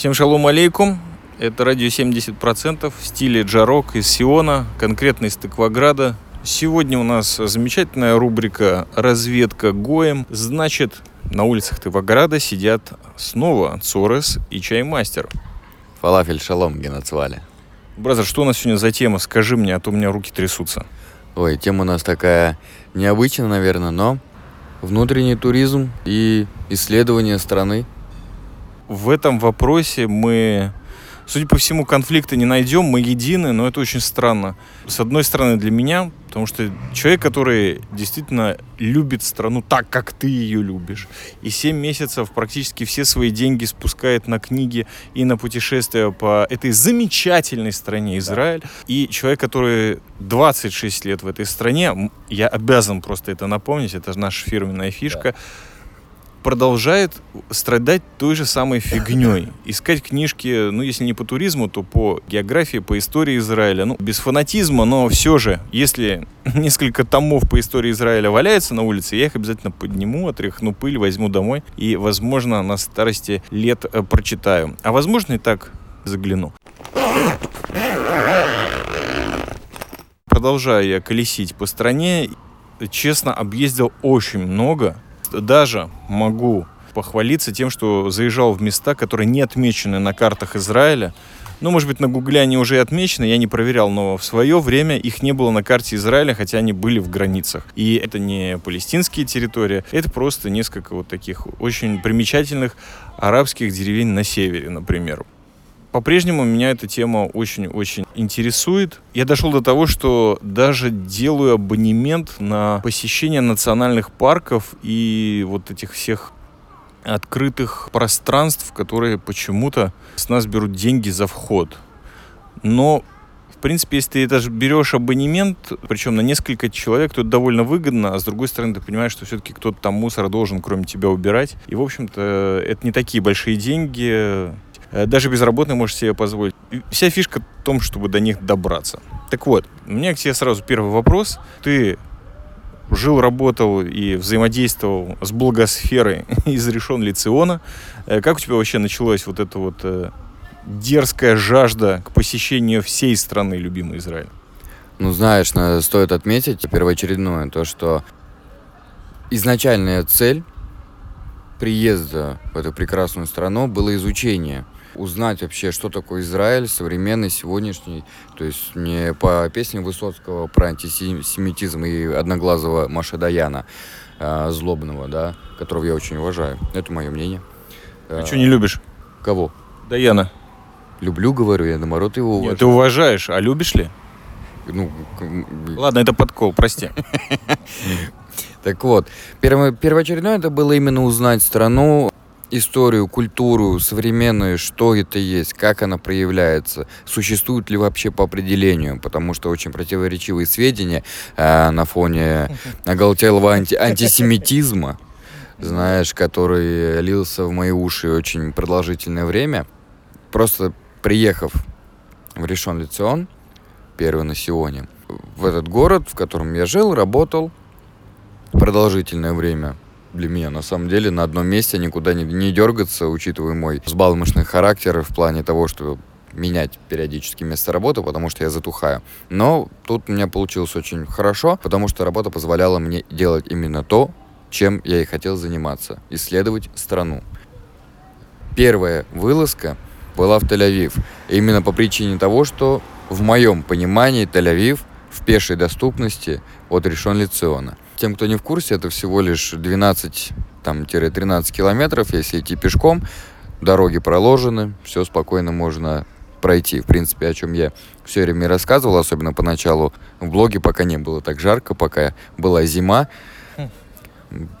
Всем шалом алейкум. Это радио 70% в стиле джарок из Сиона, конкретно из Тыкваграда. Сегодня у нас замечательная рубрика «Разведка Гоем». Значит, на улицах Тыкваграда сидят снова Цорес и Чаймастер. Фалафель шалом, генацвале. Brother, что у нас сегодня за тема? Скажи мне, а то у меня руки трясутся. Ой, тема у нас такая необычная, наверное, но внутренний туризм и исследование страны. В этом вопросе мы Судя по всему, конфликта не найдем, мы едины, но это очень странно. С одной стороны, для меня, потому что человек, который действительно любит страну так, как ты ее любишь, и 7 месяцев практически все свои деньги спускает на книги и на путешествия по этой замечательной стране Израиль, и человек, который 26 лет в этой стране, я обязан просто это напомнить, это наша фирменная фишка, да продолжает страдать той же самой фигней. Искать книжки, ну, если не по туризму, то по географии, по истории Израиля. Ну, без фанатизма, но все же, если несколько томов по истории Израиля валяются на улице, я их обязательно подниму, отряхну пыль, возьму домой и, возможно, на старости лет э, прочитаю. А возможно, и так загляну. Продолжаю я колесить по стране. Честно, объездил очень много даже могу похвалиться тем, что заезжал в места, которые не отмечены на картах Израиля. Ну, может быть, на Гугле они уже отмечены, я не проверял, но в свое время их не было на карте Израиля, хотя они были в границах. И это не палестинские территории, это просто несколько вот таких очень примечательных арабских деревень на севере, например. По-прежнему меня эта тема очень-очень интересует. Я дошел до того, что даже делаю абонемент на посещение национальных парков и вот этих всех открытых пространств, которые почему-то с нас берут деньги за вход. Но в принципе, если ты даже берешь абонемент, причем на несколько человек, то это довольно выгодно, а с другой стороны, ты понимаешь, что все-таки кто-то там мусор должен, кроме тебя, убирать. И, в общем-то, это не такие большие деньги. Э, даже безработный может себе позволить. Вся фишка в том, чтобы до них добраться. Так вот, у меня к тебе сразу первый вопрос. Ты жил, работал и взаимодействовал с благосферой из решен Лициона. Э, как у тебя вообще началась вот эта вот э, дерзкая жажда к посещению всей страны любимой Израиль? Ну, знаешь, стоит отметить первоочередное то, что изначальная цель приезда в эту прекрасную страну было изучение – узнать вообще, что такое Израиль, современный, сегодняшний. То есть не по песне Высоцкого про антисемитизм и одноглазого Маша Даяна, э, злобного, да, которого я очень уважаю. Это мое мнение. Ты что не любишь? Кого? Даяна. Люблю, говорю, я наоборот его уважаю. Нет, ты уважаешь, а любишь ли? Ну, Ладно, это подкол, прости. Так вот, первоочередное это было именно узнать страну, историю, культуру современную, что это есть, как она проявляется, существует ли вообще по определению, потому что очень противоречивые сведения э, на фоне оголтелого анти антисемитизма, знаешь, который лился в мои уши очень продолжительное время. Просто приехав в Решон Лицион, первый на Сионе, в этот город, в котором я жил, работал продолжительное время, для меня. На самом деле на одном месте никуда не, не дергаться, учитывая мой сбалмошный характер в плане того, что менять периодически место работы, потому что я затухаю. Но тут у меня получилось очень хорошо, потому что работа позволяла мне делать именно то, чем я и хотел заниматься. Исследовать страну. Первая вылазка была в Тель-Авив. Именно по причине того, что в моем понимании Тель-Авив в пешей доступности от Решон Лициона – тем, кто не в курсе, это всего лишь 12-13 километров, если идти пешком. Дороги проложены, все спокойно можно пройти. В принципе, о чем я все время рассказывал, особенно поначалу в блоге, пока не было так жарко, пока была зима,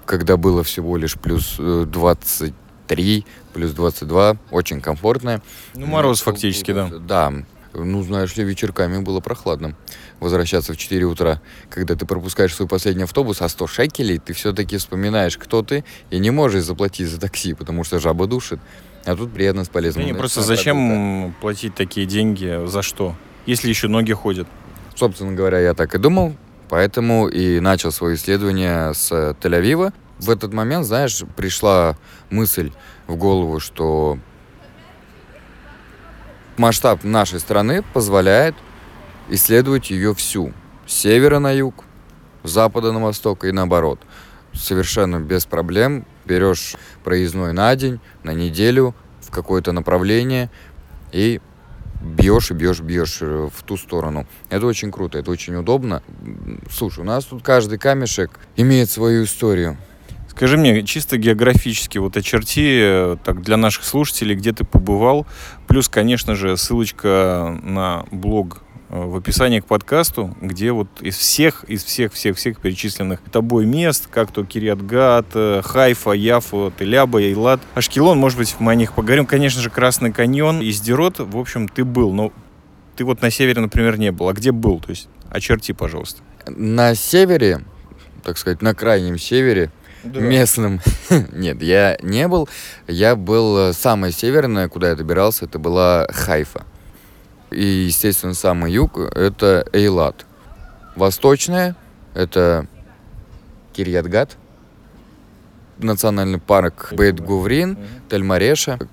когда было всего лишь плюс 23, э, плюс 22, очень комфортно. Ну, мороз фактически, да. Да, ну, знаешь ли, вечерками было прохладно возвращаться в 4 утра. Когда ты пропускаешь свой последний автобус, а 100 шекелей, ты все-таки вспоминаешь, кто ты, и не можешь заплатить за такси, потому что жаба душит. А тут приятно с полезным. Не, просто зачем продукта. платить такие деньги? За что? Если еще ноги ходят. Собственно говоря, я так и думал. Поэтому и начал свое исследование с Тель-Авива. В этот момент, знаешь, пришла мысль в голову, что масштаб нашей страны позволяет исследовать ее всю. С севера на юг, с запада на восток и наоборот. Совершенно без проблем берешь проездной на день, на неделю, в какое-то направление и бьешь и бьешь, бьешь э, в ту сторону. Это очень круто, это очень удобно. Слушай, у нас тут каждый камешек имеет свою историю. Скажи мне, чисто географически, вот очерти э, так для наших слушателей, где ты побывал. Плюс, конечно же, ссылочка на блог в описании к подкасту, где вот из всех, из всех, всех, всех перечисленных тобой мест, как то Кириатгат, э, Хайфа, Яфа, Теляба, Эйлат, Ашкелон, может быть, мы о них поговорим. Конечно же, Красный каньон, Издерот, в общем, ты был, но ты вот на севере, например, не был. А где был? То есть очерти, пожалуйста. На севере, так сказать, на крайнем севере, да. местным. Нет, я не был. Я был э, самое северное, куда я добирался, это была Хайфа. И, естественно, самый юг — это Эйлат. Восточное — это Кирьятгат, национальный парк Бейт-Гуврин, Тель-Мареша,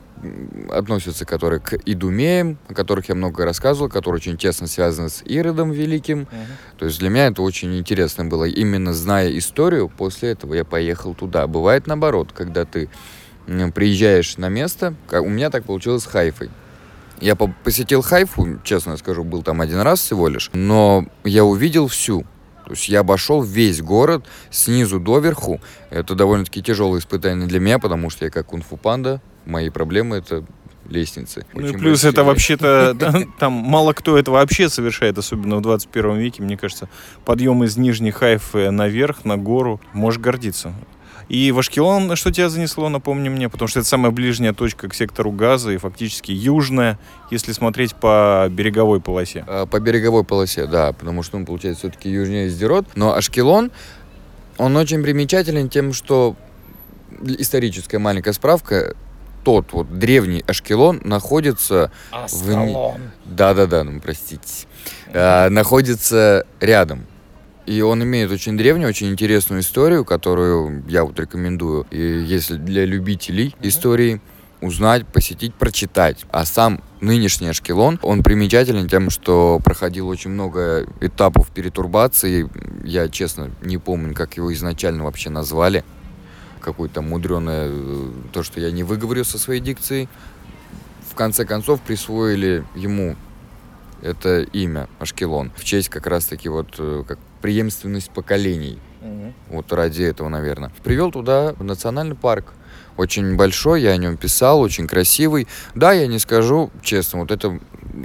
относятся которые к идумеям, о которых я много рассказывал, которые очень тесно связаны с Иродом Великим. Uh-huh. То есть для меня это очень интересно было. Именно зная историю, после этого я поехал туда. Бывает наоборот, когда ты приезжаешь на место, у меня так получилось с Хайфой. Я посетил Хайфу, честно скажу, был там один раз всего лишь, но я увидел всю. То есть я обошел весь город снизу до верху. Это довольно-таки тяжелое испытание для меня, потому что я как кунг-фу панда мои проблемы это лестницы. Ну и плюс это вообще-то, там мало кто это вообще совершает, особенно в 21 веке, мне кажется, подъем из Нижней Хайфы наверх, на гору, можешь гордиться. И в Ашкелон что тебя занесло, напомни мне, потому что это самая ближняя точка к сектору газа и фактически южная, если смотреть по береговой полосе. А, по береговой полосе, да, потому что он, получается, все-таки южнее Сдерот. Но Ашкелон, он очень примечателен тем, что историческая маленькая справка, тот вот древний Ашкелон находится... Аскалон. В... Да-да-да, ну, простите. А, находится рядом. И он имеет очень древнюю, очень интересную историю, которую я вот рекомендую, и если для любителей истории, узнать, посетить, прочитать. А сам нынешний Ашкелон, он примечателен тем, что проходил очень много этапов перетурбации. Я, честно, не помню, как его изначально вообще назвали какое-то мудреное, э, то, что я не выговорю со своей дикцией. В конце концов присвоили ему это имя Ашкелон в честь как раз-таки вот э, как преемственность поколений. Угу. Вот ради этого, наверное. Привел туда национальный парк. Очень большой, я о нем писал, очень красивый. Да, я не скажу, честно, вот это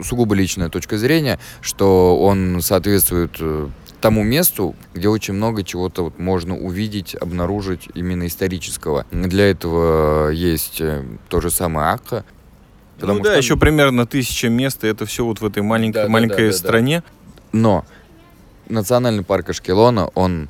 сугубо личная точка зрения, что он соответствует э, тому месту, где очень много чего-то вот можно увидеть, обнаружить именно исторического. Для этого есть э, то же самое Акха. Ну да, что... еще примерно тысяча мест, и это все вот в этой маленькой, да, маленькой да, да, стране. Да. Но национальный парк Ашкелона, он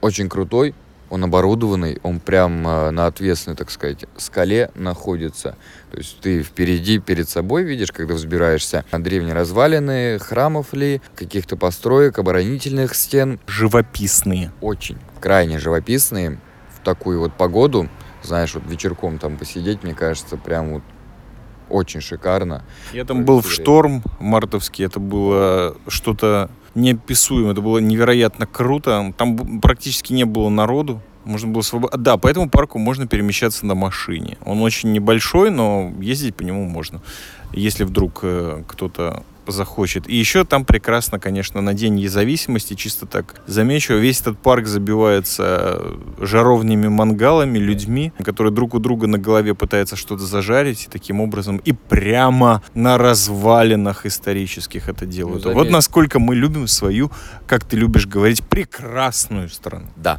очень крутой, он оборудованный, он прям э, на ответственной, так сказать, скале находится. То есть ты впереди, перед собой видишь, когда взбираешься на древние развалины, храмов ли, каких-то построек, оборонительных стен. Живописные. Очень, крайне живописные. В такую вот погоду, знаешь, вот вечерком там посидеть, мне кажется, прям вот очень шикарно. Я там был в шторм мартовский, это было что-то неописуемо. Это было невероятно круто. Там практически не было народу. Можно было свободно... Да, по этому парку можно перемещаться на машине. Он очень небольшой, но ездить по нему можно. Если вдруг э, кто-то захочет. И еще там прекрасно, конечно, на День независимости, чисто так замечу, весь этот парк забивается жаровнями мангалами, людьми, которые друг у друга на голове пытаются что-то зажарить, и таким образом и прямо на развалинах исторических это делают. Ну, вот насколько мы любим свою, как ты любишь говорить, прекрасную страну. Да.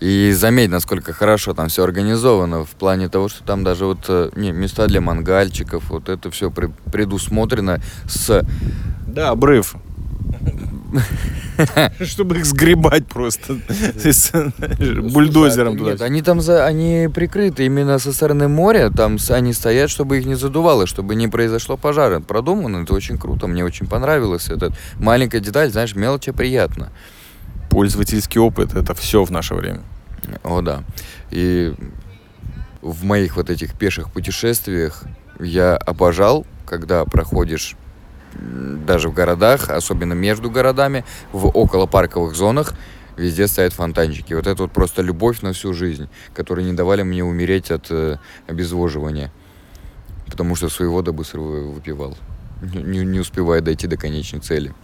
И заметь, насколько хорошо там все организовано в плане того, что там даже вот э, не, места для мангальчиков, вот это все предусмотрено с да, обрыв. Чтобы их сгребать просто бульдозером туда. Нет, они там за, они прикрыты именно со стороны моря, там они стоят, чтобы их не задувало, чтобы не произошло пожара. Продумано, это очень круто, мне очень понравилось. Этот маленькая деталь, знаешь, мелочь приятно. Пользовательский опыт. Это все в наше время. О, да. И в моих вот этих пеших путешествиях я обожал, когда проходишь даже в городах, особенно между городами, в околопарковых зонах, везде стоят фонтанчики. Вот это вот просто любовь на всю жизнь, которые не давали мне умереть от э, обезвоживания. Потому что свои воды быстро выпивал, не, не успевая дойти до конечной цели.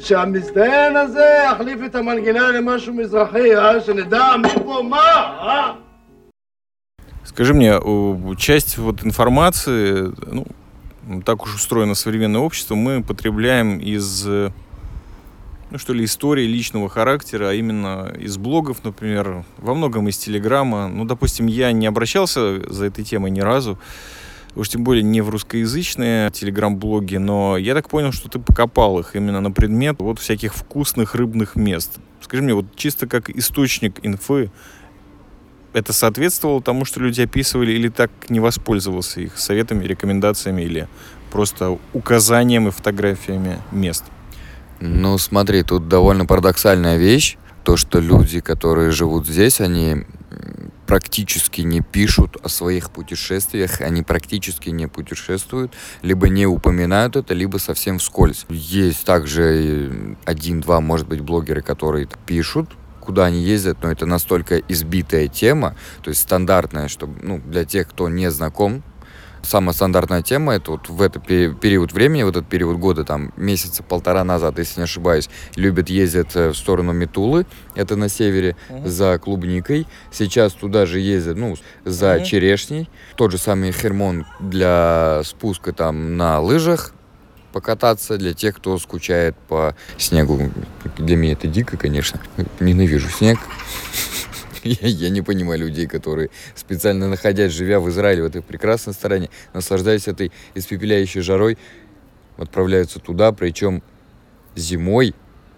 שהמזדיין הזה יחליף את המנגינה למשהו מזרחי, אה? שנדע מי פה מה, אה? Скажи мне, часть вот информации, ну, так уж устроено современное общество, мы потребляем из, ну что ли, истории личного характера, а именно из блогов, например, во многом из Телеграма. Ну, допустим, я не обращался за этой темой ни разу, уж тем более не в русскоязычные телеграм-блоги, но я так понял, что ты покопал их именно на предмет вот всяких вкусных рыбных мест. Скажи мне, вот чисто как источник инфы, это соответствовало тому, что люди описывали, или так не воспользовался их советами, рекомендациями, или просто указанием и фотографиями мест? Ну, смотри, тут довольно парадоксальная вещь. То, что люди, которые живут здесь, они практически не пишут о своих путешествиях, они практически не путешествуют, либо не упоминают это, либо совсем вскользь. Есть также один-два, может быть, блогеры, которые пишут, куда они ездят, но это настолько избитая тема, то есть стандартная, чтобы, ну, для тех, кто не знаком самая стандартная тема, это вот в этот период времени, в этот период года, там, месяца полтора назад, если не ошибаюсь, любят ездить э, в сторону Метулы, это на севере, uh-huh. за клубникой. Сейчас туда же ездят, ну, за uh-huh. черешней. Тот же самый Хермон для спуска там на лыжах, покататься для тех, кто скучает по снегу. Для меня это дико, конечно. Ненавижу снег. Я, я не понимаю людей, которые специально находясь, живя в Израиле, в этой прекрасной стране, наслаждаясь этой испепеляющей жарой, отправляются туда, причем зимой,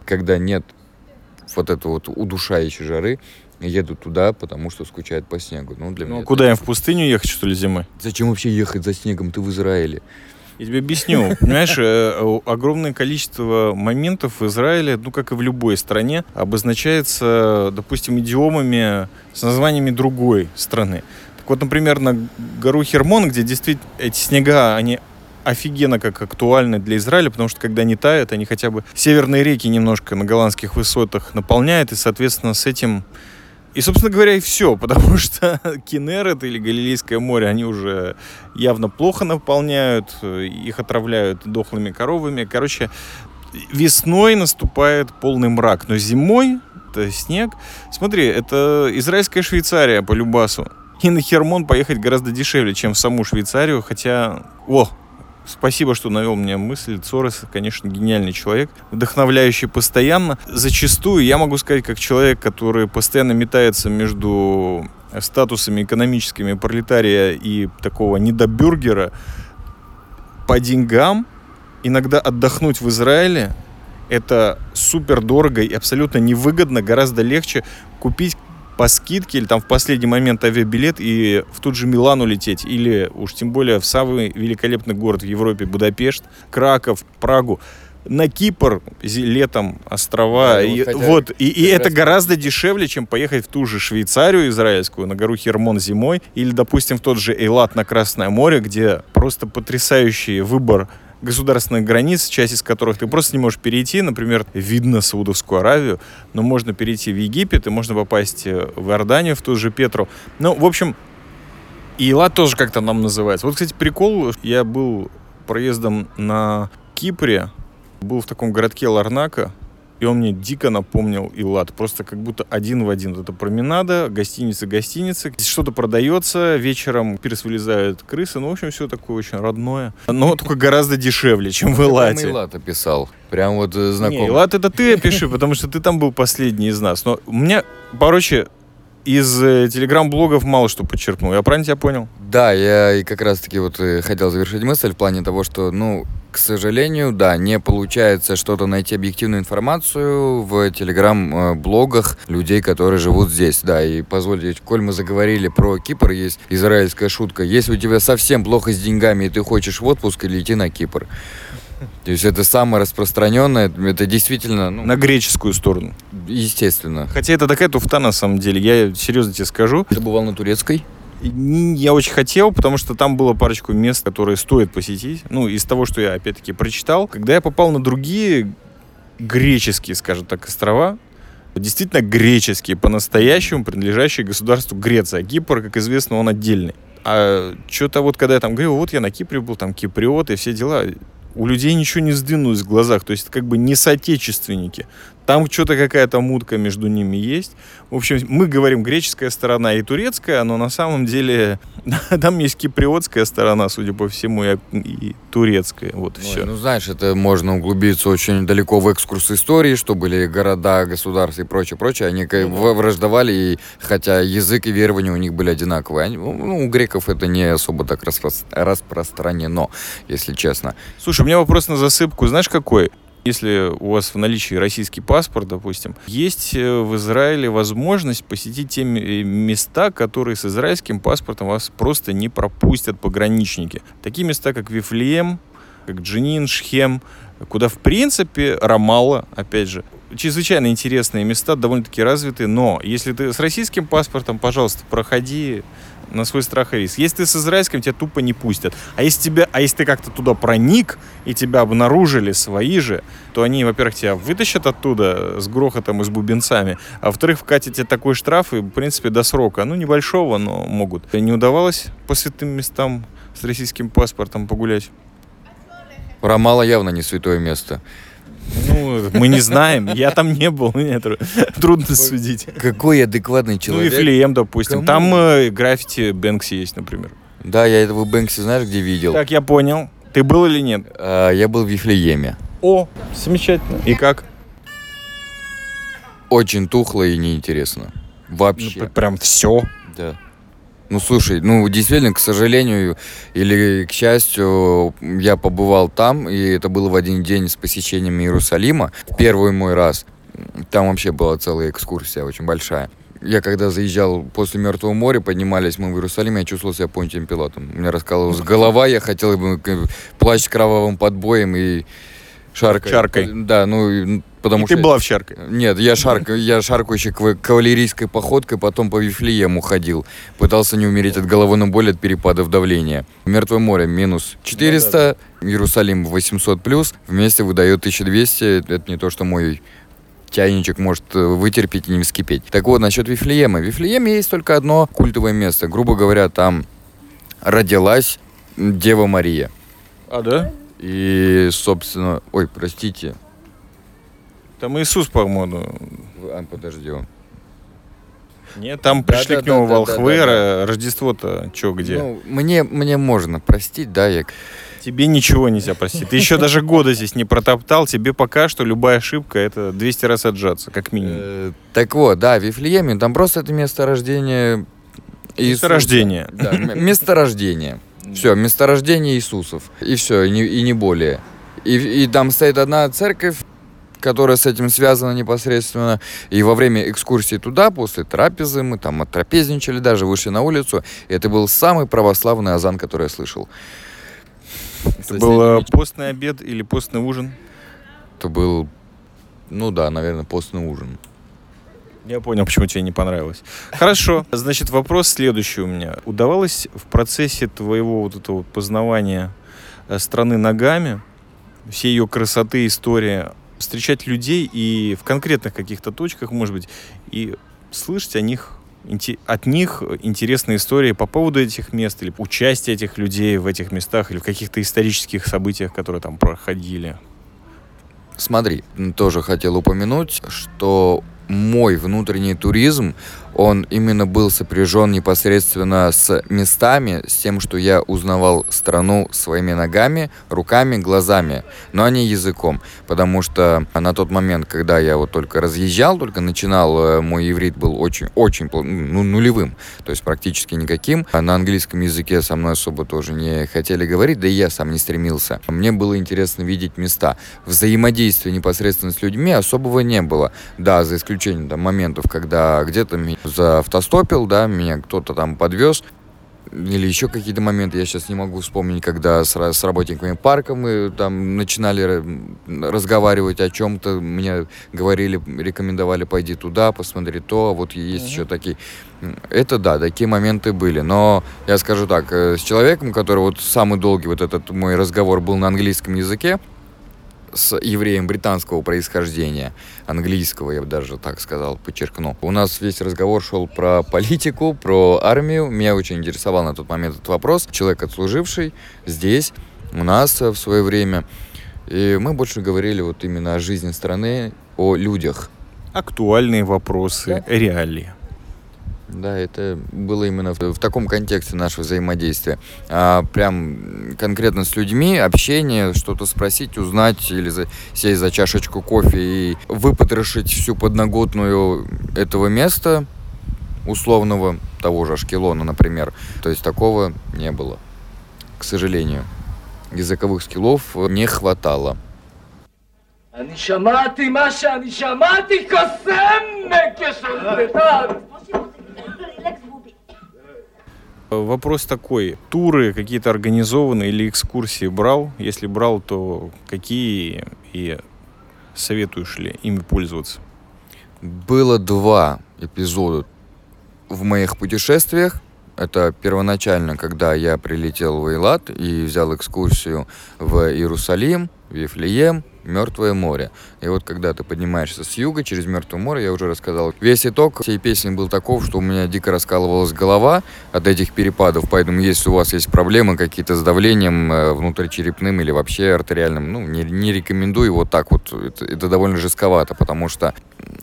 когда нет вот этой вот удушающей жары, едут туда, потому что скучают по снегу. Ну, для ну, меня куда это... им в пустыню ехать, что ли, зимой? Зачем вообще ехать за снегом? Ты в Израиле. Я тебе объясню. Понимаешь, э, огромное количество моментов в Израиле, ну, как и в любой стране, обозначается, допустим, идиомами с названиями другой страны. Так вот, например, на гору Хермон, где действительно эти снега, они офигенно как актуальны для Израиля, потому что когда они тают, они хотя бы северные реки немножко на голландских высотах наполняют, и, соответственно, с этим и, собственно говоря, и все, потому что Кенерет или Галилейское море, они уже явно плохо наполняют, их отравляют дохлыми коровами. Короче, весной наступает полный мрак, но зимой это снег. Смотри, это израильская Швейцария по Любасу. И на Хермон поехать гораздо дешевле, чем в саму Швейцарию, хотя... О, Спасибо, что навел мне мысль. Цорес, конечно, гениальный человек, вдохновляющий постоянно. Зачастую я могу сказать, как человек, который постоянно метается между статусами экономическими пролетария и такого недобюргера, по деньгам иногда отдохнуть в Израиле это супер дорого и абсолютно невыгодно, гораздо легче купить по скидке или там в последний момент авиабилет и в тот же Милан улететь, или уж тем более в самый великолепный город в Европе, Будапешт, Краков, Прагу, на Кипр летом острова. Да, и, вот, и, и это гораздо дешевле, чем поехать в ту же Швейцарию израильскую, на гору Хермон зимой, или, допустим, в тот же Эйлат на Красное море, где просто потрясающий выбор государственных границ, часть из которых ты просто не можешь перейти. Например, видно Саудовскую Аравию, но можно перейти в Египет и можно попасть э, в Иорданию, в ту же Петру. Ну, в общем, Ила тоже как-то нам называется. Вот, кстати, прикол, я был проездом на Кипре, был в таком городке Ларнака, и он мне дико напомнил Илат. Просто как будто один в один. Вот это променада, гостиница, гостиница. Что-то продается, вечером пирс вылезают крысы. Ну, в общем, все такое очень родное. Но только гораздо дешевле, чем в Илате. Илат описал. Прям вот э, знакомый. Не, Илат это ты опиши, потому что ты там был последний из нас. Но у меня, короче, из э, телеграм-блогов мало что подчеркнул. Я правильно тебя понял? Да, я и как раз-таки вот э, хотел завершить мысль в плане того, что, ну, к сожалению, да, не получается что-то найти объективную информацию в телеграм-блогах людей, которые живут здесь. Да, и позвольте, коль мы заговорили про Кипр, есть израильская шутка. Если у тебя совсем плохо с деньгами, и ты хочешь в отпуск, или идти на Кипр. То есть это самое распространенное, это действительно, ну, На греческую сторону. естественно. Хотя это такая туфта на самом деле. Я серьезно тебе скажу. Ты бывал на турецкой? Я очень хотел, потому что там было парочку мест, которые стоит посетить. Ну, из того, что я опять-таки прочитал. Когда я попал на другие греческие, скажем так, острова, действительно греческие, по-настоящему принадлежащие государству Греция. Кипр, как известно, он отдельный. А что-то вот, когда я там говорил, вот я на Кипре был, там киприот и все дела, у людей ничего не сдвинулось в глазах. То есть это как бы не соотечественники. Там что-то какая-то мутка между ними есть. В общем, мы говорим греческая сторона и турецкая, но на самом деле там есть киприотская сторона, судя по всему, и, и турецкая. Вот и Ой, все. Ну, знаешь, это можно углубиться очень далеко в экскурс истории, что были города, государства и прочее, прочее. Они бы враждовали, и, хотя язык и верования у них были одинаковые. Они- ну, у греков это не особо так распро- распространено, если честно. Слушай, у меня вопрос на засыпку. Знаешь, какой? Если у вас в наличии российский паспорт, допустим, есть э, в Израиле возможность посетить те э, места, которые с израильским паспортом вас просто не пропустят пограничники. Такие места, как Вифлеем, как Джинин, Шхем, куда, в принципе, Рамалла, опять же, чрезвычайно интересные места, довольно-таки развитые, но если ты с российским паспортом, пожалуйста, проходи на свой страх и риск. Если ты с израильским, тебя тупо не пустят. А если, тебя, а если ты как-то туда проник, и тебя обнаружили свои же, то они, во-первых, тебя вытащат оттуда с грохотом и с бубенцами, а во-вторых, вкатят тебе такой штраф, и, в принципе, до срока. Ну, небольшого, но могут. Не удавалось по святым местам с российским паспортом погулять? Рамала явно не святое место. Ну, мы не знаем. Я там не был, мне тру- трудно судить. Какой адекватный Ну, и человек. Филием, допустим. Кому? Там э, граффити Бэнкси есть, например. Да, я этого Бэнкси знаешь, где видел? Так, я понял. Ты был или нет? А, я был в Вифлееме. О, замечательно. И как? Очень тухло и неинтересно. Вообще. Ну, прям все. Да. Ну, слушай, ну, действительно, к сожалению или к счастью, я побывал там, и это было в один день с посещением Иерусалима. Первый мой раз. Там вообще была целая экскурсия, очень большая. Я когда заезжал после Мертвого моря, поднимались мы в Иерусалим, я чувствовал себя Понтием Пилотом. У меня раскалывалась голова, я хотел бы к- плащ с кровавым подбоем и шаркой. Шаркой. Да, ну, потому И ты что... была в Чарке. Нет, я, шарк, я шаркающей кав- кавалерийской походкой потом по Вифлеему ходил. Пытался не умереть от головной боли от перепадов давления. Мертвое море минус 400, Иерусалим 800 плюс. Вместе выдает 1200. Это не то, что мой чайничек может э, вытерпеть и не вскипеть. Так вот, насчет Вифлеема. В Вифлееме есть только одно культовое место. Грубо говоря, там родилась Дева Мария. А, да? И, собственно... Ой, простите. Там Иисус, по-моему. А, подожди. Нет, там Да, пришли да, к нему да, волхвы, да, да. Рождество-то что, где? Ну, мне, мне можно простить, да, я Тебе ничего нельзя простить. Ты еще даже года здесь не протоптал. Тебе пока что любая ошибка это 200 раз отжаться, как минимум. Э, Так вот, да, Вифлееме, там просто это место рождения Иисуса. Месторождение. Да, месторождение. Все, месторождение Иисусов. И все, и не, и не более. И, и там стоит одна церковь, которая с этим связана непосредственно. И во время экскурсии туда, после трапезы, мы там оттрапезничали, даже вышли на улицу. И это был самый православный азан, который я слышал. Это был э, постный обед или постный ужин? Это был, ну да, наверное, постный ужин. Я понял, почему тебе не понравилось. Хорошо. Значит, вопрос следующий у меня. Удавалось в процессе твоего вот этого познавания э, страны ногами, всей ее красоты, истории, встречать людей и в конкретных каких-то точках, может быть, и слышать о них от них интересные истории по поводу этих мест или участие этих людей в этих местах или в каких-то исторических событиях, которые там проходили. Смотри, тоже хотел упомянуть, что мой внутренний туризм, он именно был сопряжен непосредственно с местами, с тем, что я узнавал страну своими ногами, руками, глазами, но не языком. Потому что на тот момент, когда я вот только разъезжал, только начинал, э, мой иврит был очень-очень ну, нулевым, то есть практически никаким. А На английском языке со мной особо тоже не хотели говорить, да и я сам не стремился. Мне было интересно видеть места. Взаимодействия непосредственно с людьми особого не было. Да, за исключением там, моментов, когда где-то заавтостопил, да, меня кто-то там подвез. или еще какие-то моменты, я сейчас не могу вспомнить, когда с, с работниками парка мы там начинали ра- разговаривать о чем-то, мне говорили, рекомендовали пойди туда, посмотри то, а вот есть еще такие. Это да, такие моменты были, но я скажу так, э, с человеком, который вот самый долгий вот этот мой разговор был на английском языке, с евреем британского происхождения, английского, я бы даже так сказал, подчеркну. У нас весь разговор шел про политику, про армию. Меня очень интересовал на тот момент этот вопрос. Человек, отслуживший здесь, у нас в свое время. И мы больше говорили вот именно о жизни страны, о людях. Актуальные вопросы, реалии. Да, это было именно в, в таком контексте нашего взаимодействия. А, прям конкретно с людьми, общение, что-то спросить, узнать или за, сесть за чашечку кофе и выпотрошить всю подноготную этого места, условного, того же Ашкелона, например. То есть такого не было, к сожалению. Языковых скиллов не хватало. אני שמעתי מה שאני שמעתי, קוסם כשונתך! רילקס Вопрос такой. Туры какие-то организованные или экскурсии брал? Если брал, то какие и советуешь ли ими пользоваться? Было два эпизода в моих путешествиях. Это первоначально, когда я прилетел в Эйлат и взял экскурсию в Иерусалим, в Вифлеем, Мертвое море. И вот когда ты поднимаешься с юга через Мертвое море, я уже рассказал. Весь итог всей песни был таков, что у меня дико раскалывалась голова от этих перепадов. Поэтому если у вас есть проблемы какие-то с давлением э, внутричерепным или вообще артериальным, ну, не, не рекомендую вот так вот. Это, это довольно жестковато, потому что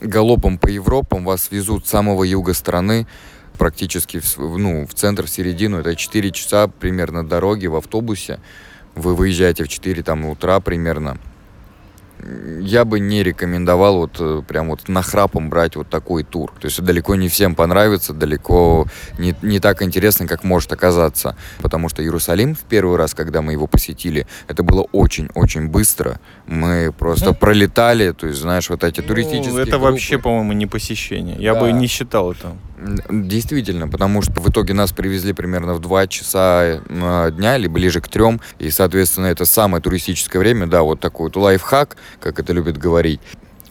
галопом по Европам вас везут с самого юга страны, практически в, ну, в центр, в середину. Это 4 часа примерно дороги в автобусе. Вы выезжаете в 4 там, утра примерно. Я бы не рекомендовал вот э, прям вот нахрапом брать вот такой тур. То есть далеко не всем понравится, далеко не, не так интересно, как может оказаться. Потому что Иерусалим в первый раз, когда мы его посетили, это было очень-очень быстро. Мы просто пролетали, то есть, знаешь, вот эти туристические Ну, это группы. вообще, по-моему, не посещение. Я бы Да. не считал это. Действительно, потому что в итоге нас привезли примерно в 2 часа э, дня, или ближе к трем, и, соответственно, это самое туристическое время, да, вот такой вот лайфхак, как это любят говорить.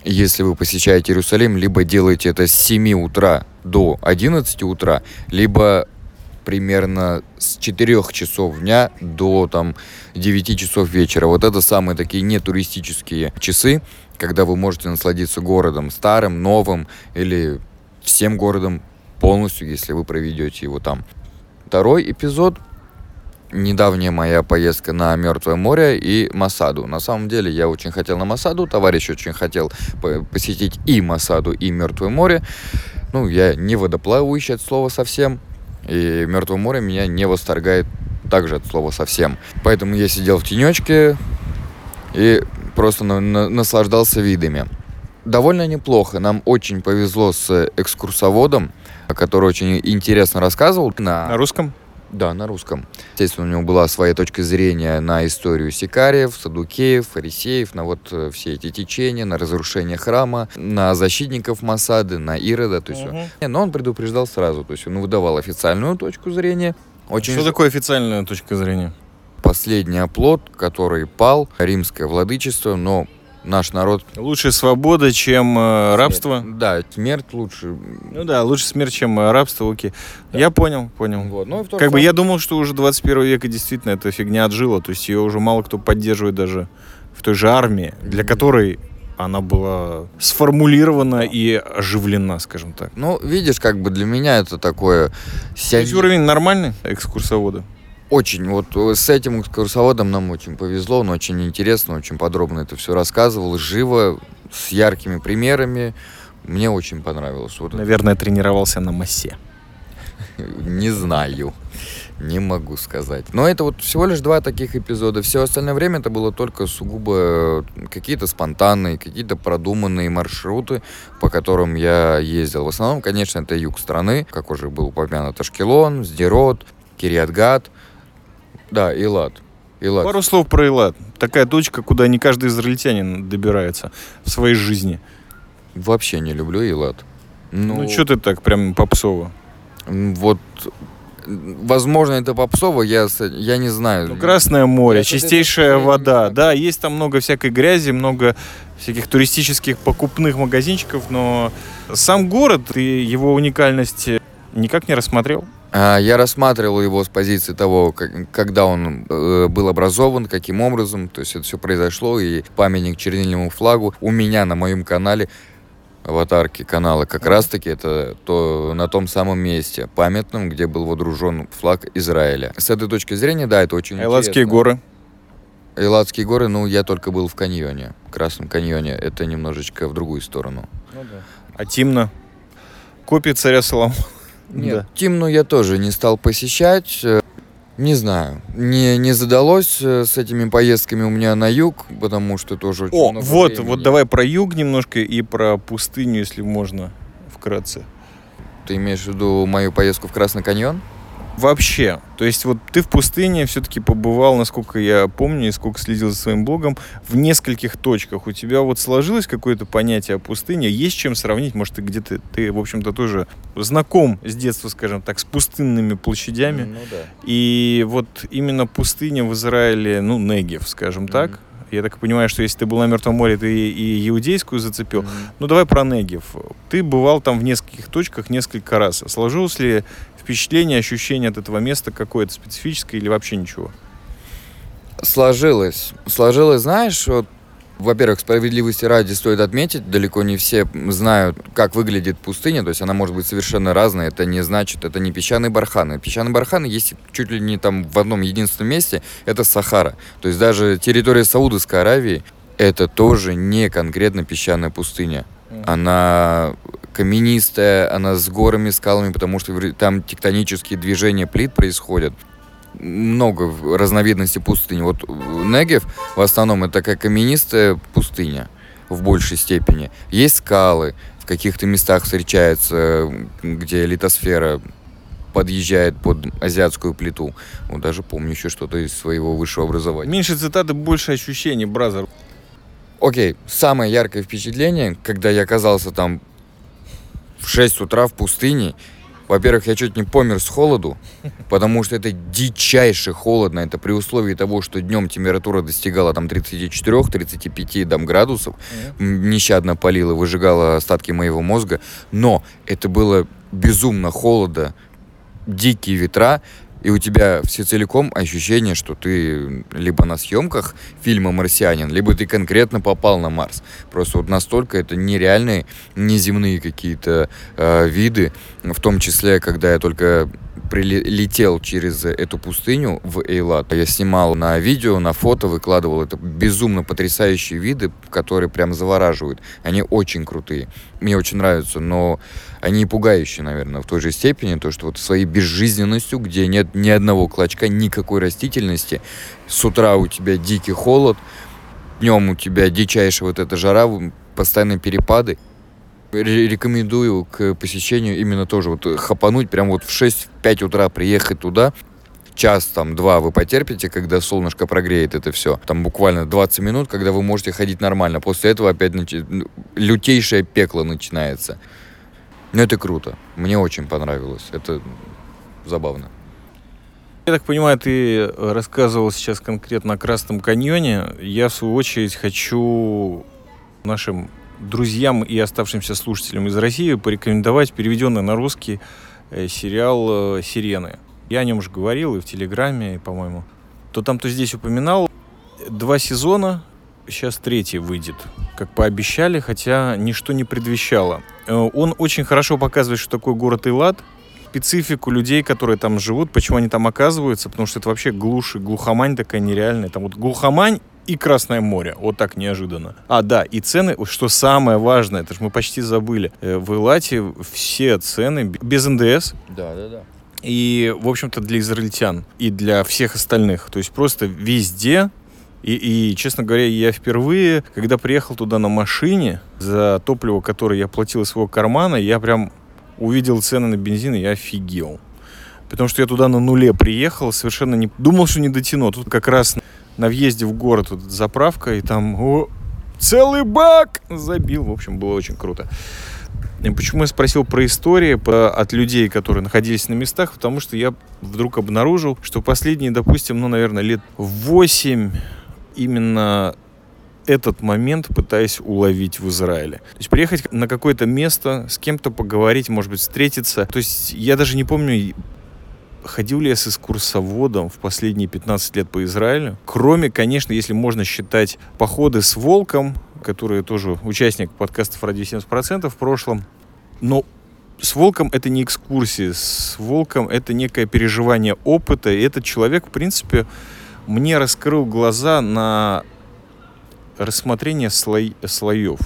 Если вы посещаете Иерусалим, либо делаете это с 7 утра до 11 утра, либо примерно с 4 часов дня до там 9 часов вечера. Вот это самые такие нетуристические часы, когда вы можете насладиться городом старым, новым или всем городом полностью, если вы проведете его там. Второй эпизод недавняя моя поездка на Мертвое море и Масаду. На самом деле я очень хотел на Масаду, товарищ очень хотел по- посетить и Масаду, и Мертвое море. Ну, я не водоплавающий от слова совсем, и Мертвое море меня не восторгает также от слова совсем. Поэтому я сидел в тенечке и просто на- на- наслаждался видами. Довольно неплохо. Нам очень повезло с экскурсоводом, который очень интересно рассказывал На на русском? Да, на русском. Естественно, у него была своя точка зрения на историю сикариев, садукеев, фарисеев, на вот э, все эти течения, на разрушение храма, на защитников Масады, на Ирода. То есть. Не, но он предупреждал сразу, то есть он выдавал официальную точку зрения. Очень Что такое официальная точка зрения? последний оплот, который пал, римское владычество, но наш народ... Лучше свобода, чем э, рабство? Да, смерть лучше. Ну да, лучше смерть, чем э, рабство, окей. Я понял, понял. Вот. Ну, Как бы я думал, что уже 21 века действительно эта фигня отжила, то есть ее уже мало кто поддерживает даже в той же армии, для которой она была сформулирована и оживлена, скажем так. Ну, видишь, как бы для меня это такое... Есть уровень нормальный экскурсовода? Очень, вот э, с этим экскурсоводом нам очень повезло, он очень интересно, очень подробно это все рассказывал, живо, с яркими примерами. Мне очень понравилось. Вот это Наверное, тренировался на массе. не знаю, не могу сказать. Но это вот всего лишь два таких эпизода. Все остальное время это было только сугубо э, какие-то спонтанные, какие-то продуманные маршруты, по которым я ездил. В основном, конечно, это юг страны, как уже был упомянут, Ашкелон, Сдерот, Кириатгат, да, Илат. Илат. Пару слов про Элат. Такая точка, куда не каждый израильтянин добирается в своей жизни. Вообще не люблю Илат. Ну, что ты так прям попсово? Вот Возможно, это попсово, я, я не знаю. Ну, Красное море, Я чистейшая зрения вода. Да, есть там много всякой грязи, много всяких туристических покупных магазинчиков, но сам город и его уникальность никак не рассмотрел. А, Я рассматривал его с позиции того, как- когда он э, был образован, каким образом, то есть это все произошло, и памятник чернильному флагу у меня на моем канале, аватарки канала, как раз-таки это то, на том самом месте, памятном, где был водружен флаг Израиля. С этой точки зрения, да, это очень Айлатские интересно. горы. Эйладские горы, ну, я только был в каньоне, в Красном каньоне, это немножечко в другую сторону. А Тимна. Копия царя Соломона. Нет, Да. Тимну я тоже не стал посещать. э, Не знаю, не, не задалось э, с этими поездками у меня на юг, потому что тоже очень О, много вот, времени. вот давай про юг немножко и про пустыню, если можно, вкратце. Ты имеешь в виду мою поездку в Красный каньон? Вообще, то есть вот ты в пустыне все-таки побывал, насколько я помню и сколько следил за своим блогом, в нескольких точках. У тебя вот сложилось какое-то понятие о пустыне? Есть чем сравнить? Может, ты где-то, ты, в общем-то, тоже знаком с детства, скажем так, с пустынными площадями. Ну да. И вот именно пустыня в Израиле, ну, Негев, скажем так. Мгм. Я так понимаю, что если ты был на Мертвом море, ты и иудейскую зацепил. Ну, давай про Негев. Ты бывал там в нескольких точках несколько раз. Сложилось ли впечатление, ощущение от этого места какое-то специфическое или вообще ничего? Сложилось. Сложилось, знаешь, вот, во-первых, справедливости ради стоит отметить, далеко не все знают, как выглядит пустыня, то есть она может быть совершенно разная, это не значит, это не песчаные барханы. Песчаные барханы есть чуть ли не там в одном единственном месте, это Сахара. То есть даже территория Саудовской Аравии, это тоже не конкретно песчаная пустыня. Она каменистая, она с горами, скалами, потому что там тектонические движения плит происходят много разновидностей пустыни. Вот Негев в основном это такая каменистая пустыня в большей степени. Есть скалы, в каких-то местах встречаются, м, где литосфера подъезжает под азиатскую плиту. Вот даже помню еще что-то из своего высшего образования. Меньше цитаты, больше ощущений, бразер. Окей, самое яркое впечатление, когда я оказался там в 6 утра в пустыне. Во-первых, я чуть не помер с холоду, потому что это дичайше холодно. Это при условии того, что днем температура достигала там 34-35 там, градусов. Нещадно палила, выжигала остатки моего мозга. Но это было безумно холодно, дикие ветра, и у тебя все целиком ощущение, что ты либо на съемках фильма «Марсианин», либо ты конкретно попал на Марс. Просто вот настолько это нереальные, неземные какие-то э, виды, в том числе, когда я только прилетел через эту пустыню в Эйлат. Я снимал на видео, на фото, выкладывал. Это безумно потрясающие виды, которые прям завораживают. Они очень крутые. Мне очень нравятся, но они и пугающие, наверное, в той же степени, то, что вот своей безжизненностью, где нет ни одного клочка, никакой растительности, с утра у тебя дикий холод, днем у тебя дичайшая вот эта жара, постоянные перепады. Ре- Рекомендую к посещению именно тоже вот э, хапануть, прям вот в 6-5 утра приехать туда, час, там, два вы потерпите, когда солнышко прогреет это все. Там буквально 20 минут, когда вы можете ходить нормально. После этого опять начи- ну, лютейшее пекло начинается. Но это круто. Мне очень понравилось. Это забавно. Я так понимаю, ты рассказывал сейчас конкретно о Красном каньоне. Я, в свою очередь, хочу нашим друзьям и оставшимся слушателям из России порекомендовать переведенный на русский э, сериал э, «Сирены». Я о нем уже говорил и в Телеграме, по-моему. То там, то здесь упоминал. Два сезона, сейчас третий выйдет, как пообещали, хотя ничто не предвещало. Э, Он очень хорошо показывает, что такое город Эйлат, специфику людей, которые там живут, почему они там оказываются, потому что это вообще глушь и глухомань такая нереальная. Там вот глухомань и Красное море. Вот так неожиданно. А, да, и цены, что самое важное, это же мы почти забыли. Э, В Элате все цены без НДС. Да, да, да. И, в общем-то, для израильтян и для всех остальных. То есть просто везде. И, и, честно говоря, я впервые, когда приехал туда на машине, за топливо, которое я платил из своего кармана, я прям увидел цены на бензин, и я офигел. Потому что я туда на нуле приехал, совершенно не... Думал, что не дотяну. Тут как раз на въезде в город вот заправка, и там о, целый бак забил. В общем, было очень круто. И почему я спросил про истории от людей, которые находились на местах? Потому что я вдруг обнаружил, что последние, допустим, ну, наверное, лет 8 именно этот момент пытаюсь уловить в Израиле. То есть приехать на какое-то место, с кем-то поговорить, может быть, встретиться. То есть я даже не помню, ходил ли я с экскурсоводом в последние 15 лет по Израилю. Кроме, конечно, если можно считать походы с волком, который тоже участник подкастов «Радио 70%» в прошлом. Но с волком это не экскурсии, с волком это некое переживание опыта. И этот человек, в принципе, мне раскрыл глаза на рассмотрение слой, слоев.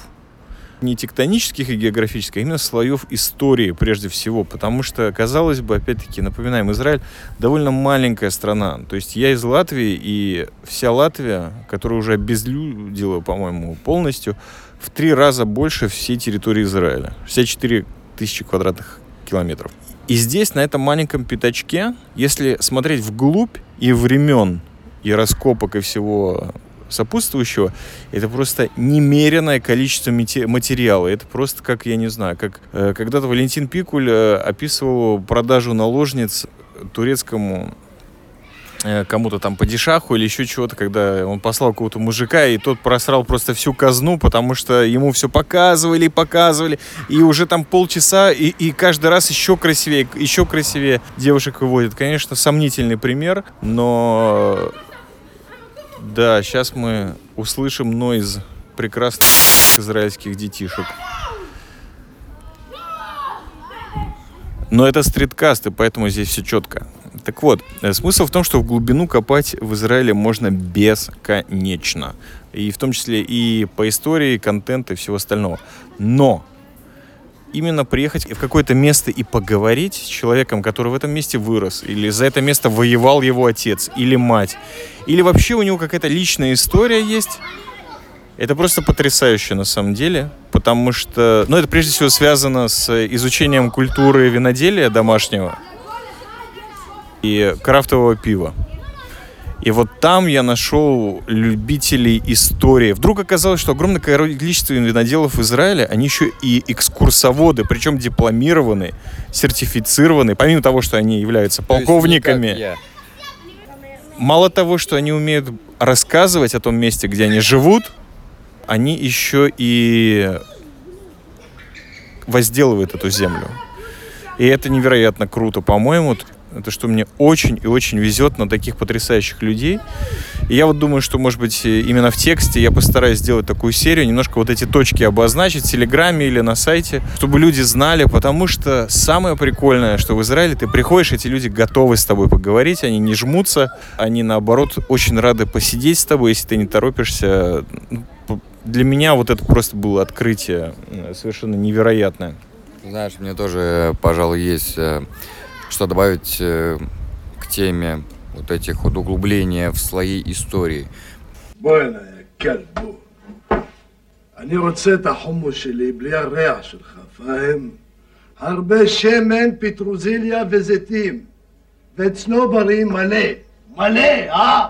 Не тектонических и географических, а именно слоев истории прежде всего. Потому что, казалось бы, опять-таки, напоминаем, Израиль довольно маленькая страна. То есть я из Латвии, и вся Латвия, которая уже обезлюдила, по-моему, полностью, в три раза больше всей территории Израиля. 64 тысячи квадратных километров. И здесь, на этом маленьком пятачке, если смотреть вглубь и времен, и раскопок, и всего сопутствующего, это просто немеренное количество мате- материала. Это просто как, я не знаю, как э, когда-то Валентин Пикуль э, описывал продажу наложниц турецкому э, кому-то там падишаху или еще чего-то, когда он послал какого-то мужика, и тот просрал просто всю казну, потому что ему все показывали показывали, и уже там полчаса, и, и каждый раз еще красивее, еще красивее девушек выводят. Конечно, сомнительный пример, но да, сейчас мы услышим нойз прекрасных израильских детишек. Но это стриткаст, и поэтому здесь все четко. Так вот, э, смысл в том, что в глубину копать в Израиле можно бесконечно. И в том числе и по истории, контент и всего остального. Но именно приехать в какое-то место и поговорить с человеком, который в этом месте вырос, или за это место воевал его отец, или мать, или вообще у него какая-то личная история есть, это просто потрясающе на самом деле, потому что, ну, это прежде всего связано с изучением культуры виноделия домашнего и крафтового пива. И вот там я нашел любителей истории. Вдруг оказалось, что огромное количество виноделов в Израиле, они еще и экскурсоводы, причем дипломированные, сертифицированные, помимо того, что они являются полковниками. Мало того, что они умеют рассказывать о том месте, где они живут, они еще и возделывают эту землю. И это невероятно круто, по-моему. Это что мне очень и очень везет на таких потрясающих людей. И я вот думаю, что, может быть, именно в тексте я постараюсь сделать такую серию, немножко вот эти точки обозначить в Телеграме или на сайте, чтобы люди знали, потому что самое прикольное, что в Израиле ты приходишь, эти люди готовы с тобой поговорить, они не жмутся, они, наоборот, очень рады посидеть с тобой, если ты не торопишься. Ну, Для меня вот это просто было открытие э, совершенно невероятное. Знаешь, мне тоже, пожалуй, есть э, что добавить э, к теме вот этих вот углубления в слои истории. בוא הנה, יא כלב, בוא. אני רוצה את החומוס שלי בלי הריח שלך, פאהם? הרבה שמן, פטרוזיליה וזיתים. וצנוברי מלא. מלא, אה?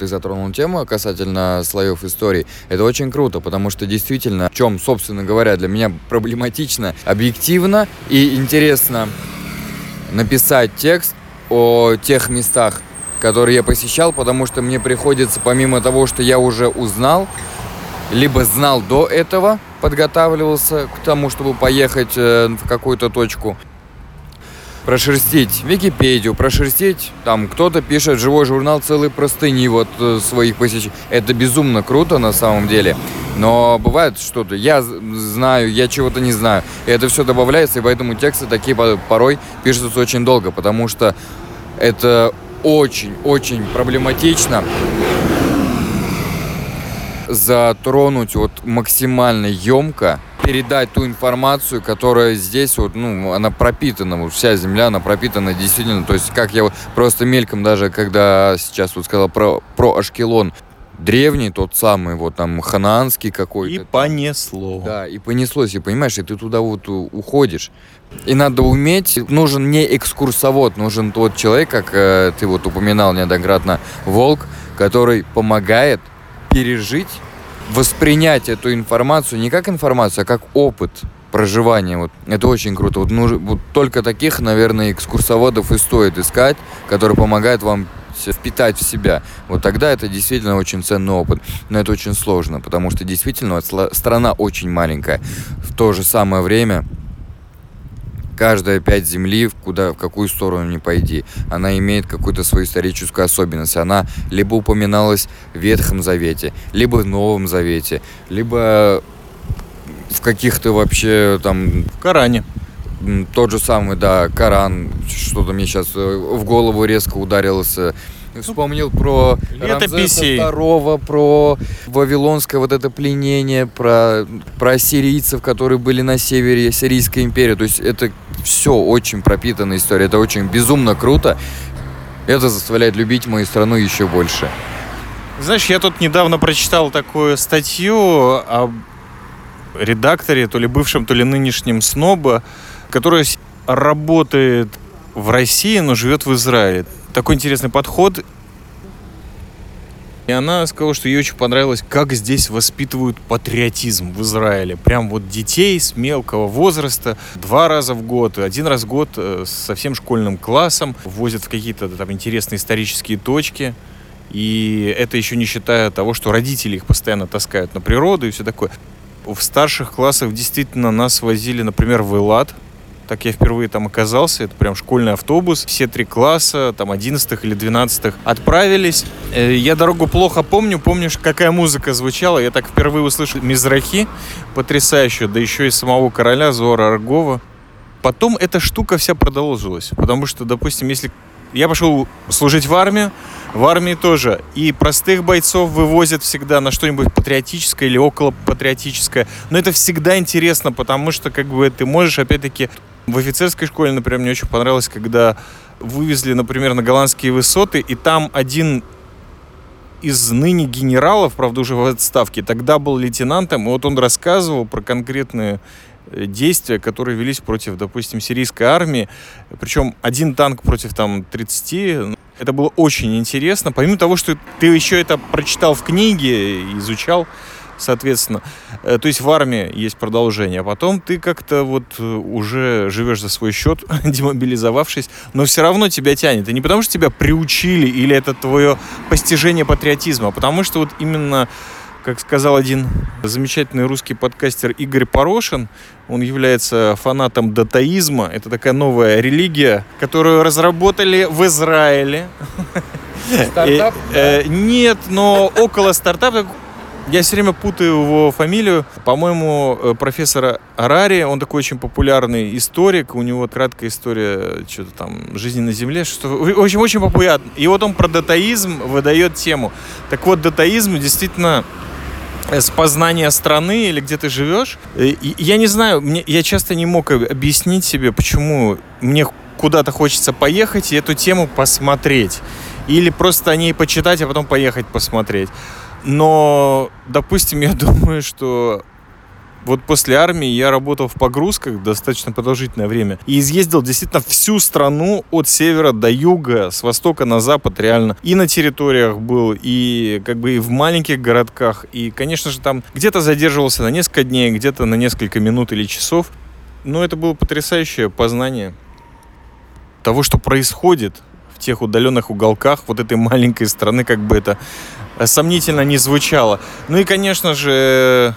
Ты затронул тему касательно слоев истории. Это очень круто, потому что действительно, в чем, собственно говоря, для меня проблематично, объективно и интересно написать текст о тех местах, которые я посещал, потому что мне приходится, помимо того, что я уже узнал, либо знал до этого, подготавливался к тому, чтобы поехать э, в какую-то точку, прошерстить Википедию, прошерстить, там кто-то пишет живой журнал целые простыни вот э, своих посещений. Это безумно круто на самом деле. Но бывает что-то, я знаю, я чего-то не знаю. И это все добавляется, и поэтому тексты такие по- порой пишутся очень долго, потому что это очень-очень проблематично затронуть вот максимально емко, передать ту информацию, которая здесь вот, ну, она пропитана, вот вся земля, она пропитана действительно, то есть как я вот просто мельком даже, когда сейчас вот сказал про, про Ашкелон, древний тот самый, вот там ханаанский какой-то. И понесло. Да, и понеслось, и понимаешь, и ты туда вот уходишь. И надо уметь, нужен не экскурсовод, нужен тот человек, как э, ты вот упоминал неоднократно, волк, который помогает пережить воспринять эту информацию не как информацию, а как опыт проживания. Вот это очень круто. Вот, ну, вот только таких, наверное, экскурсоводов и стоит искать, которые помогают вам впитать в себя. Вот тогда это действительно очень ценный опыт. Но это очень сложно, потому что действительно страна очень маленькая. В то же самое время каждая пять земли, куда, в какую сторону не пойди, она имеет какую-то свою историческую особенность. Она либо упоминалась в Ветхом Завете, либо в Новом Завете, либо в каких-то вообще там... В Коране. Тот же самый, да, Коран, что-то мне сейчас э, в голову резко ударился. Вспомнил про Летописей. второго, про вавилонское вот это пленение, про, про сирийцев, которые были на севере Сирийской империи. То есть это все очень пропитанная история. Это очень безумно круто. Это заставляет любить мою страну еще больше. Знаешь, я тут недавно прочитал такую статью о редакторе, то ли бывшем, то ли нынешнем сноба, который работает в России, но живет в Израиле. Такой интересный подход. И она сказала, что ей очень понравилось, как здесь воспитывают патриотизм в Израиле. Прям вот детей с мелкого возраста два раза в год, один раз в год э, со всем школьным классом возят в какие-то там интересные исторические точки. И это еще не считая того, что родители их постоянно таскают на природу и все такое. В старших классах действительно нас возили, например, в Элад, так я впервые там оказался. Это прям школьный автобус. Все три класса, там, 11 или 12 отправились. Э, я дорогу плохо помню. Помнишь, какая музыка звучала? Я так впервые услышал Мизрахи, потрясающую, да еще и самого короля Зора Аргова. Потом эта штука вся продолжилась. Потому что, допустим, если я пошел служить в армию, в армии тоже. И простых бойцов вывозят всегда на что-нибудь патриотическое или около патриотическое. Но это всегда интересно, потому что как бы ты можешь опять-таки в офицерской школе, например, мне очень понравилось, когда вывезли, например, на голландские высоты, и там один из ныне генералов, правда, уже в отставке, тогда был лейтенантом, и вот он рассказывал про конкретные э, действия, которые велись против, допустим, сирийской армии. Причем один танк против там 30. Это было очень интересно. Помимо того, что ты еще это прочитал в книге, изучал, соответственно. Э, то есть в армии есть продолжение, а потом ты как-то вот э, уже живешь за свой счет, демобилизовавшись, но все равно тебя тянет. И не потому, что тебя приучили или это твое постижение патриотизма, а потому что вот именно как сказал один замечательный русский подкастер Игорь Порошин, он является фанатом датаизма. Это такая новая религия, которую разработали в Израиле. Стартап? Э, нет, но около стартапа я все время путаю его фамилию. По-моему, э, профессор Арари, он такой очень популярный историк, у него краткая история что-то там жизни на Земле, что в общем очень популярный. И вот он про датаизм выдает тему. Так вот, датаизм действительно э, с познания страны или где ты живешь. Э, я не знаю, мне, я часто не мог объяснить себе, почему мне куда-то хочется поехать и эту тему посмотреть. Или просто о ней почитать, а потом поехать посмотреть. Но, допустим, я думаю, что вот после армии я работал в погрузках достаточно продолжительное время. И изъездил действительно всю страну от севера до юга, с востока на запад реально. И на территориях был, и как бы и в маленьких городках. И, конечно же, там где-то задерживался на несколько дней, где-то на несколько минут или часов. Но это было потрясающее познание того, что происходит в тех удаленных уголках вот этой маленькой страны, как бы это сомнительно не звучало. Ну и, конечно же,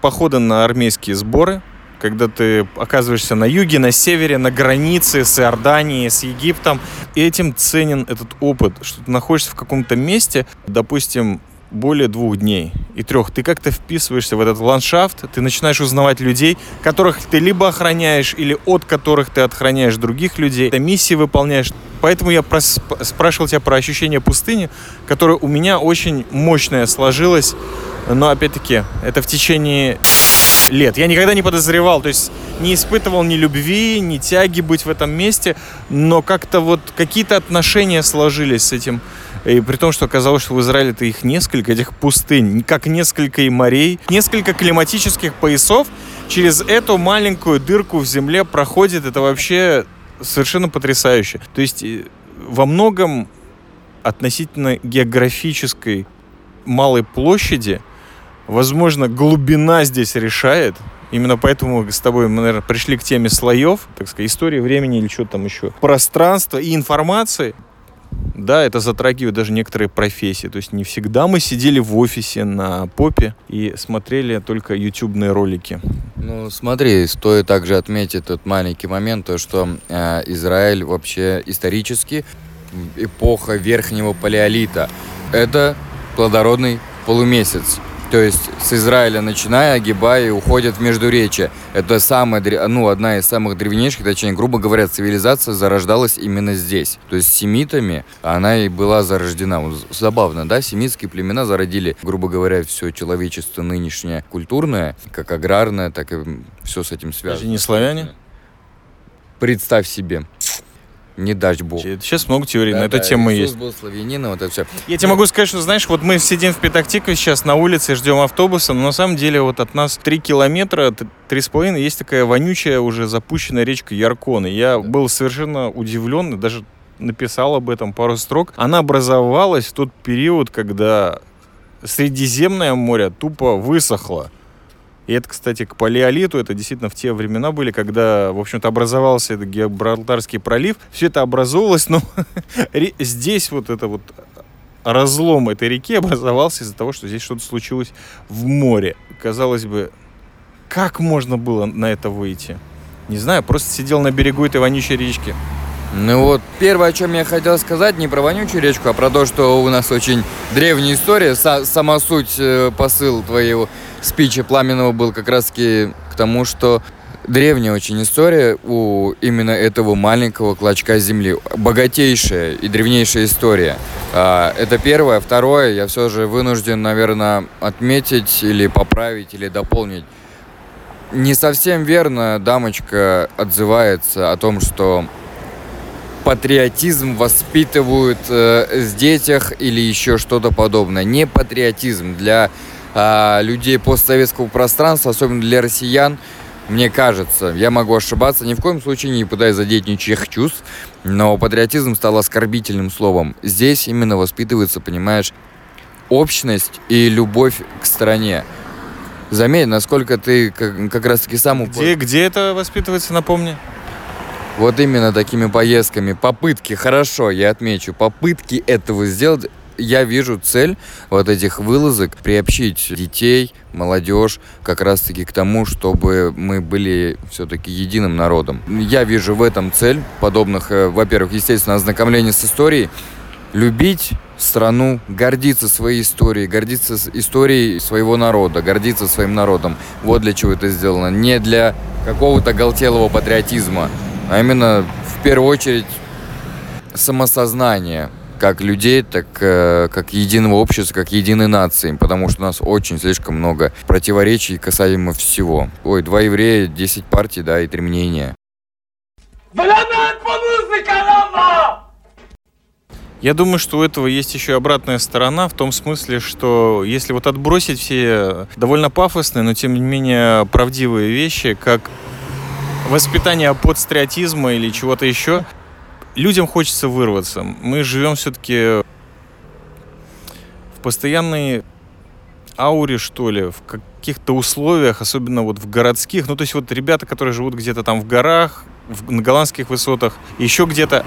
походы на армейские сборы, когда ты оказываешься на юге, на севере, на границе с Иорданией, с Египтом. И этим ценен этот опыт, что ты находишься в каком-то месте, допустим, более двух дней и трех. Ты как-то вписываешься в этот ландшафт, ты начинаешь узнавать людей, которых ты либо охраняешь, или от которых ты отхраняешь других людей. Ты миссии выполняешь. Поэтому я прос- спрашивал тебя про ощущение пустыни, которое у меня очень мощное сложилось. Но опять-таки, это в течение лет. Я никогда не подозревал, то есть не испытывал ни любви, ни тяги быть в этом месте, но как-то вот какие-то отношения сложились с этим и при том, что оказалось, что в Израиле-то их несколько, этих пустынь, как несколько и морей, несколько климатических поясов. Через эту маленькую дырку в земле проходит, это вообще совершенно потрясающе. То есть э, во многом относительно географической малой площади Возможно, глубина здесь решает. Именно поэтому с тобой мы, наверное, пришли к теме слоев, так сказать, истории времени или что там еще. Пространство и информации. Да, это затрагивает даже некоторые профессии. То есть не всегда мы сидели в офисе на попе и смотрели только ютубные ролики. Ну, смотри, стоит также отметить тот маленький момент, то, что э, Израиль вообще исторически эпоха верхнего палеолита. Это плодородный полумесяц. То есть с Израиля начиная, огибая и уходят в Междуречие. Это самая, ну, одна из самых древнейших, точнее, грубо говоря, цивилизация зарождалась именно здесь. То есть семитами она и была зарождена. Вот забавно, да? Семитские племена зародили, грубо говоря, все человечество нынешнее культурное, как аграрное, так и все с этим связано. Даже не славяне? Представь себе. Не дач бог. Сейчас много теорий Да, на эту да, тему Иисус есть. был славянином, вот это все. Я тебе могу сказать, что, знаешь, вот мы сидим в Петактикове сейчас на улице, ждем автобуса, но на самом деле вот от нас 3 километра, т- три с половиной, есть такая вонючая уже запущенная речка Яркон. И я был совершенно удивлен, даже написал об этом пару строк. Она образовалась в тот период, когда Средиземное море тупо высохло. И это, кстати, к палеолиту, это действительно в те времена были, когда, в общем-то, образовался этот Гибралтарский пролив. Все это образовалось, но ре- здесь вот это вот разлом этой реки образовался из-за того, что здесь что-то случилось в море. Казалось бы, как можно было на это выйти? Не знаю, просто сидел на берегу этой вонючей речки. Ну вот, первое, о чем я хотел сказать, не про вонючую речку, а про то, что у нас очень древняя история. Са- сама суть, э, посыл твоего спича пламенного был как раз-таки к тому, что древняя очень история у именно этого маленького клочка земли. Богатейшая и древнейшая история. А, Это первое. Второе, я все же вынужден, наверное, отметить или поправить, или дополнить. Не совсем верно дамочка отзывается о том, что патриотизм воспитывают э, с детях или еще что-то подобное. Не патриотизм для а, людей постсоветского пространства, особенно для россиян, мне кажется, я могу ошибаться, ни в коем случае не пытаюсь задеть ничьих чувств, но патриотизм стал оскорбительным словом. Здесь именно воспитывается, понимаешь, общность и любовь к стране. Заметь, насколько ты как, как раз-таки сам Где, где это воспитывается, напомни? Вот именно такими поездками. Попытки, хорошо, я отмечу, попытки этого сделать. Я вижу цель вот этих вылазок приобщить детей, молодежь как раз-таки к тому, чтобы мы были все-таки единым народом. Я вижу в этом цель подобных, э, во-первых, естественно, ознакомления с историей, любить страну, гордиться своей историей, гордиться историей своего народа, гордиться своим народом. Вот для чего это сделано. Не для какого-то галтелого патриотизма, а именно в первую очередь самосознание как людей, так э, как единого общества, как единой нации, потому что у нас очень слишком много противоречий касаемо всего. Ой, два еврея, 10 партий, да, и три мнения. Я думаю, что у этого есть еще и обратная сторона, в том смысле, что если вот отбросить все довольно пафосные, но тем не менее правдивые вещи, как воспитание патриотизма или чего-то еще, людям хочется вырваться. Мы живем все-таки в постоянной ауре, что ли, в каких-то условиях, особенно вот в городских. Ну, то есть вот ребята, которые живут где-то там в горах, в, на голландских высотах, еще где-то,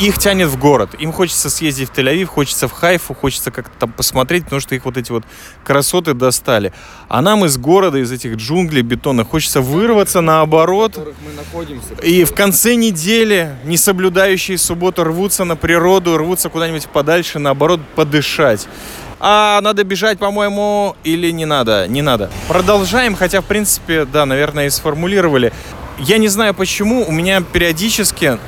их тянет в город. Им хочется съездить в Тель-Авив, хочется в Хайфу, хочется как-то там посмотреть, потому что их вот эти вот красоты достали. А нам из города, из этих джунглей бетонных, хочется вырваться наоборот. мы находимся. И в конце недели, не соблюдающие субботу, рвутся на природу, рвутся куда-нибудь подальше, наоборот, подышать. А надо бежать, по-моему, или не надо? Не надо. Продолжаем, хотя, в принципе, да, наверное, и сформулировали. Я не знаю почему, у меня периодически...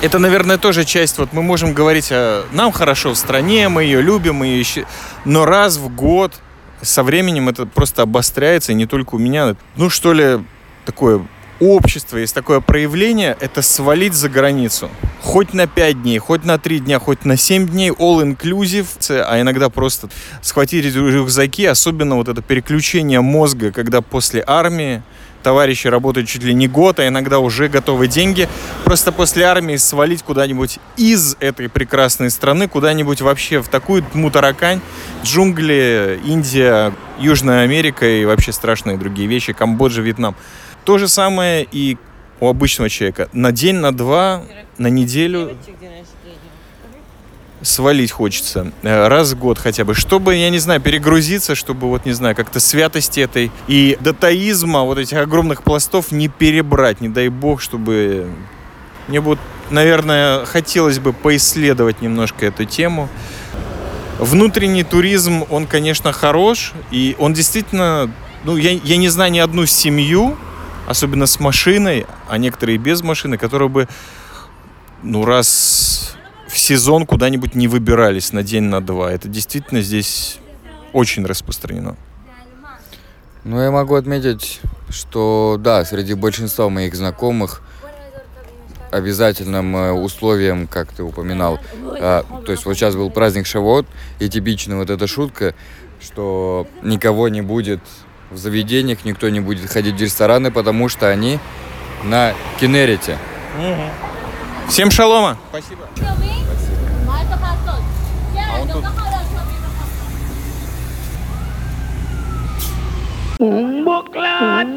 Это, наверное, тоже часть, вот мы можем говорить, о, нам хорошо в стране, мы ее любим, мы ее ищи- Но раз в год со временем это просто обостряется, и не только у меня. Ну, что ли, такое общество, есть такое проявление, это свалить за границу. Хоть на 5 дней, хоть на 3 дня, хоть на 7 дней, all inclusive, а иногда просто схватить рю- рюкзаки, особенно вот это переключение мозга, когда после армии товарищи работают чуть ли не год, а иногда уже готовы деньги. Просто после армии свалить куда-нибудь из этой прекрасной страны, куда-нибудь вообще в такую тьму таракань, джунгли, Индия, Южная Америка и вообще страшные другие вещи, Камбоджа, Вьетнам. То же самое и у обычного человека. На день, на два, на неделю свалить хочется. Э, Раз в год хотя бы. Чтобы, я не знаю, перегрузиться, чтобы, вот, не знаю, как-то святости этой и датаизма, вот этих огромных пластов не перебрать, не дай бог, чтобы... Мне вот, наверное, хотелось бы поисследовать немножко эту тему. Внутренний туризм, он, конечно, хорош, и он действительно... Ну, я, я не знаю ни одну семью, особенно с машиной, а некоторые без машины, которые бы, ну, раз сезон куда-нибудь не выбирались на день, на два. Это действительно здесь очень распространено. Ну, я могу отметить, что да, среди большинства моих знакомых обязательным э, условием, как ты упоминал, а, то есть вот сейчас был праздник Шавот, и типичная вот эта шутка, что никого не будет в заведениях, никто не будет ходить в рестораны, потому что они на Кенерите. Всем шалома. Спасибо. Спасибо. А